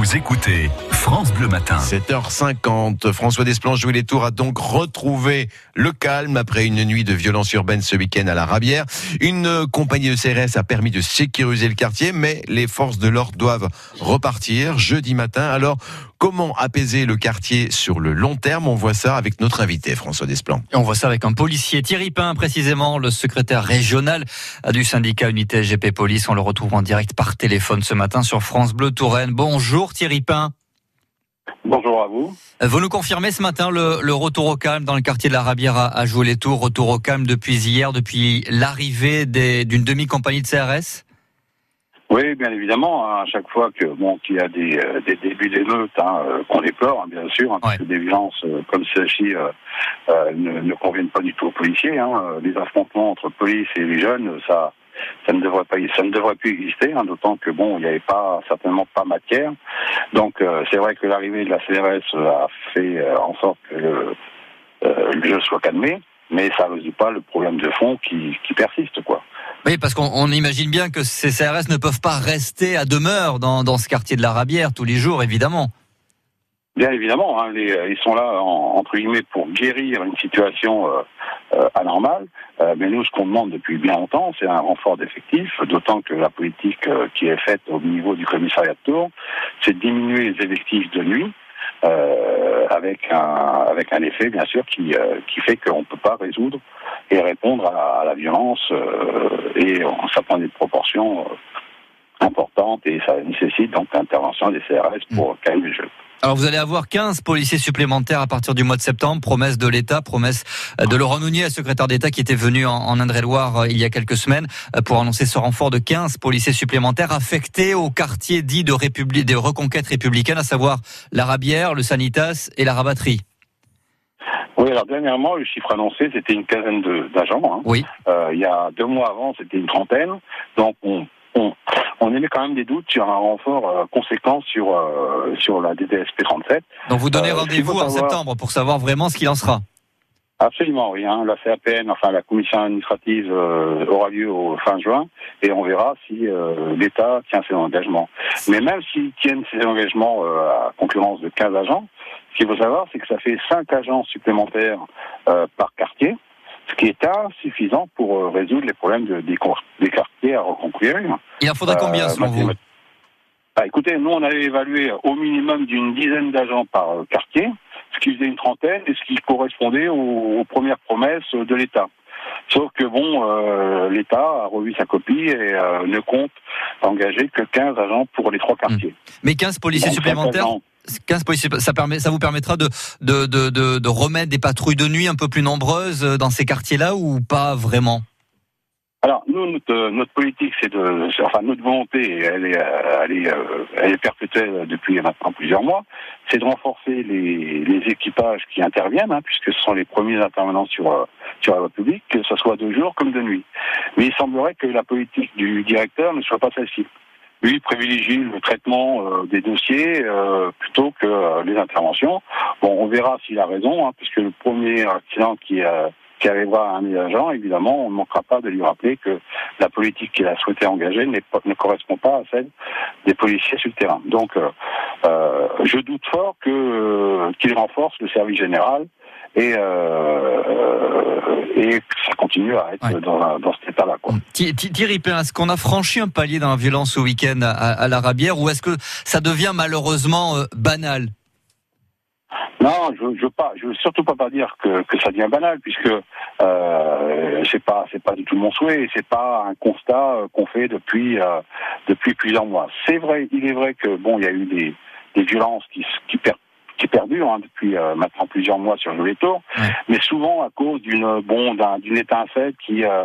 Vous écoutez France Bleu Matin. 7h50, François Desplanches joué les tours a donc retrouvé le calme après une nuit de violence urbaine ce week-end à la Rabière. Une compagnie de CRS a permis de sécuriser le quartier, mais les forces de l'ordre doivent repartir jeudi matin. Alors, comment apaiser le quartier sur le long terme? On voit ça avec notre invité, François Desplanches. Et on voit ça avec un policier, Thierry Pain, précisément, le secrétaire régional du syndicat Unité SGP Police. On le retrouve en direct par téléphone ce matin sur France Bleu Touraine. Bonjour Thierry Pain. Bonjour à vous. Vous nous confirmez ce matin le, retour au calme dans le quartier de la Rabière à, à jouer les tours, retour au calme depuis hier, depuis l'arrivée d'une demi-compagnie de CRS oui, bien évidemment. Hein, à chaque fois que bon qu'il y a des, euh, des débuts d'émeutes hein, euh, qu'on déplore, hein, bien sûr, parce que des violences euh, comme celle-ci ne, ne, conviennent pas du tout aux policiers. Les affrontements entre police et les jeunes, ça, ça ne devrait pas, ça ne devrait plus exister. D'autant que bon, il n'y avait pas certainement pas matière. Donc c'est vrai que l'arrivée de la CRS a fait en sorte que le, le jeu soit calmé, mais ça ne résout pas le problème de fond qui, persiste, quoi. Oui, parce qu'on imagine bien que ces CRS ne peuvent pas rester à demeure dans ce quartier de la Rabière tous les jours, évidemment. Bien évidemment, hein, les, ils sont là entre guillemets pour guérir une situation euh, euh, anormale. Euh, mais nous, ce qu'on demande depuis bien longtemps, c'est un renfort d'effectifs. D'autant que la politique qui est faite au niveau du commissariat de Tours, c'est de diminuer les effectifs de nuit. avec un avec un effet bien sûr qui qui fait qu'on peut pas résoudre et répondre à, la violence euh, et ça prend des proportions euh, importantes et ça nécessite donc l'intervention des CRS pour mm. calmer le jeu. Alors vous allez avoir 15 policiers supplémentaires à partir du mois de septembre, promesse de l'État, promesse euh, de Laurent Nounier, secrétaire d'État qui était venu en Indre-et-Loire il y a quelques semaines pour annoncer ce renfort de 15 policiers supplémentaires affectés au quartier dit de, République, de reconquête républicaine, à savoir la Rabière, le Sanitas et la Rabatterie. Oui, alors dernièrement, le chiffre annoncé, c'était une quinzaine d'agents. Hein. Oui. Euh, il y a deux mois avant, c'était une trentaine. Donc, on, on, on émet quand même des doutes sur un renfort euh, conséquent sur, euh, sur la DDSP 37. Donc, vous donnez rendez-vous en septembre pour savoir vraiment ce qu'il en sera Absolument, oui. Hein. La CAPN, enfin la commission administrative aura lieu au fin juin et on verra si l'État tient ses engagements. Mais même s'ils tiennent ses engagements à concurrence de 15 agents, ce qu'il faut savoir, c'est que ça fait 5 agents supplémentaires euh, par quartier, ce qui est insuffisant pour euh, résoudre les problèmes de, des, quartiers à reconquérir. Il en faudrait combien selon vous bah, Écoutez, nous on avait évalué au minimum d'une dizaine d'agents par euh, quartier, ce qui faisait une trentaine et ce qui correspondait aux, premières promesses de l'État. Sauf que bon, l'État a revu sa copie et ne compte engager que 15 agents pour les trois quartiers. Mais 15 policiers supplémentaires 15 ça, permet, ça vous permettra de, remettre des patrouilles de nuit un peu plus nombreuses dans ces quartiers-là ou pas vraiment? Alors nous, notre, notre politique, c'est de, enfin notre volonté, elle est, elle est, elle est perpétuelle depuis maintenant plusieurs mois, c'est de renforcer les, les équipages qui interviennent, hein, puisque ce sont les premiers intervenants sur sur la voie publique, que ce soit de jour comme de nuit. Mais il semblerait que la politique du directeur ne soit pas celle-ci lui privilégie le traitement euh, des dossiers euh, plutôt que euh, les interventions. Bon, on verra s'il a raison, hein, puisque le premier accident qui, qui arrivera à un des agents, évidemment, on ne manquera pas de lui rappeler que la politique qu'il a souhaité engager ne correspond pas à celle des policiers sur le terrain. Donc, je doute fort que qu'il renforce le service général et et ça continue à être dans, dans, cet état-là. Thierry est-ce qu'on a franchi un palier dans la violence au week-end à, la Rabière ou est-ce que ça devient malheureusement euh, banal? Non, je je veux pas, je veux surtout pas, pas dire que, que ça devient banal, puisque euh, c'est pas c'est pas du tout mon souhait, c'est pas un constat euh, qu'on fait depuis euh, depuis plusieurs mois. C'est vrai, il est vrai que bon, il y a eu des, des violences qui qui, per, qui perdure hein, depuis euh, maintenant plusieurs mois sur le Tours, mais souvent à cause d'une bon d'une étincelle qui euh,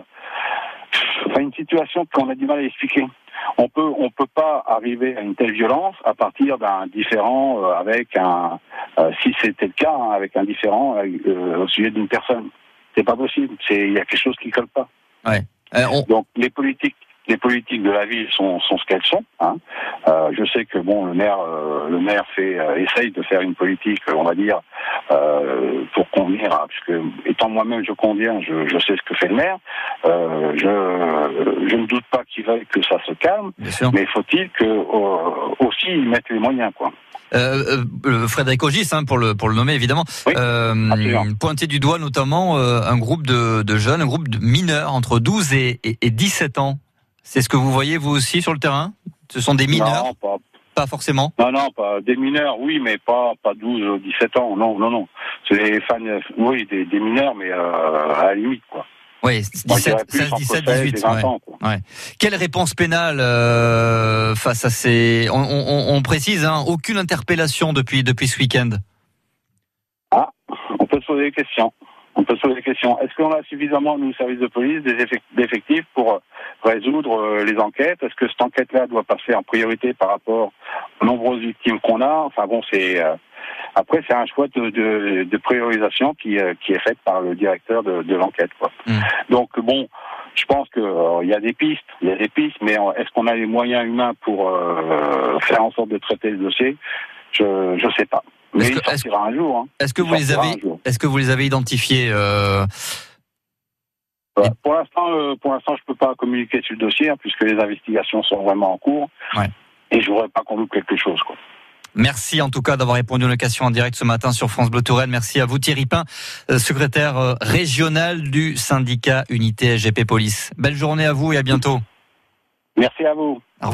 enfin une situation qu'on a du mal à expliquer. On peut on peut pas arriver à une telle violence à partir d'un différent euh, avec un si c'était le cas hein, avec un différent au sujet d'une personne. C'est pas possible. C'est il y a quelque chose qui colle pas. Ouais. Donc les politiques les politiques de la ville sont, sont ce qu'elles sont. Hein. Euh, je sais que bon, le maire, euh, le maire fait, euh, essaye de faire une politique, on va dire, euh, pour convenir, à, puisque étant moi-même je conviens, je, je, sais ce que fait le maire. je, je ne doute pas qu'il veuille que ça se calme, mais faut-il que aussi ils mettent les moyens, quoi. Euh, euh, Frédéric Ogis, hein, pour le pour le nommer évidemment, oui, euh, pointé du doigt notamment un groupe de, de, jeunes, un groupe de mineurs entre 12 et, et, et 17 ans. C'est ce que vous voyez vous aussi sur le terrain? Ce sont des mineurs? Non, pas, pas, forcément? Non, non, pas des mineurs, oui, mais pas, pas 12, 17 ans. Non, non, non. C'est des fans, oui, des, des mineurs, mais euh, à la limite, quoi. Oui, 17, 16, 17, 18. Ouais. Ans, ouais. Quelle réponse pénale euh, face à ces... On, on, on précise, hein, aucune interpellation depuis, depuis ce week-end? Ah, on peut se poser des questions. On peut se poser des questions. Est-ce qu'on a suffisamment, nous, services de police, d'effectifs pour résoudre les enquêtes Est-ce que cette enquête-là doit passer en priorité par rapport aux nombreuses victimes qu'on a? Enfin bon, c'est... Euh, après, c'est un choix de, de, de priorisation qui, euh, qui, est fait par le directeur de, de l'enquête. Mmh. Donc bon, je pense qu'il euh, y a des pistes, il y a des pistes, mais est-ce qu'on a les moyens humains pour euh, faire en sorte de traiter le dossier? Je ne sais pas. Mais il sortira un jour. Hein. Est-ce que vous les avez Est-ce que vous les avez identifiés euh... Pour l'instant, euh, pour l'instant, je peux pas communiquer sur le dossier hein, puisque les investigations sont vraiment en cours. Ouais. Et je voudrais pas qu'on loupe quelque chose. Quoi. Merci en tout cas d'avoir répondu à une question en direct ce matin sur France Bleu Touraine. Merci à vous Thierry Pin, secrétaire régional du syndicat Unité SGP Police. Belle journée à vous et à bientôt. Merci à vous. Au revoir.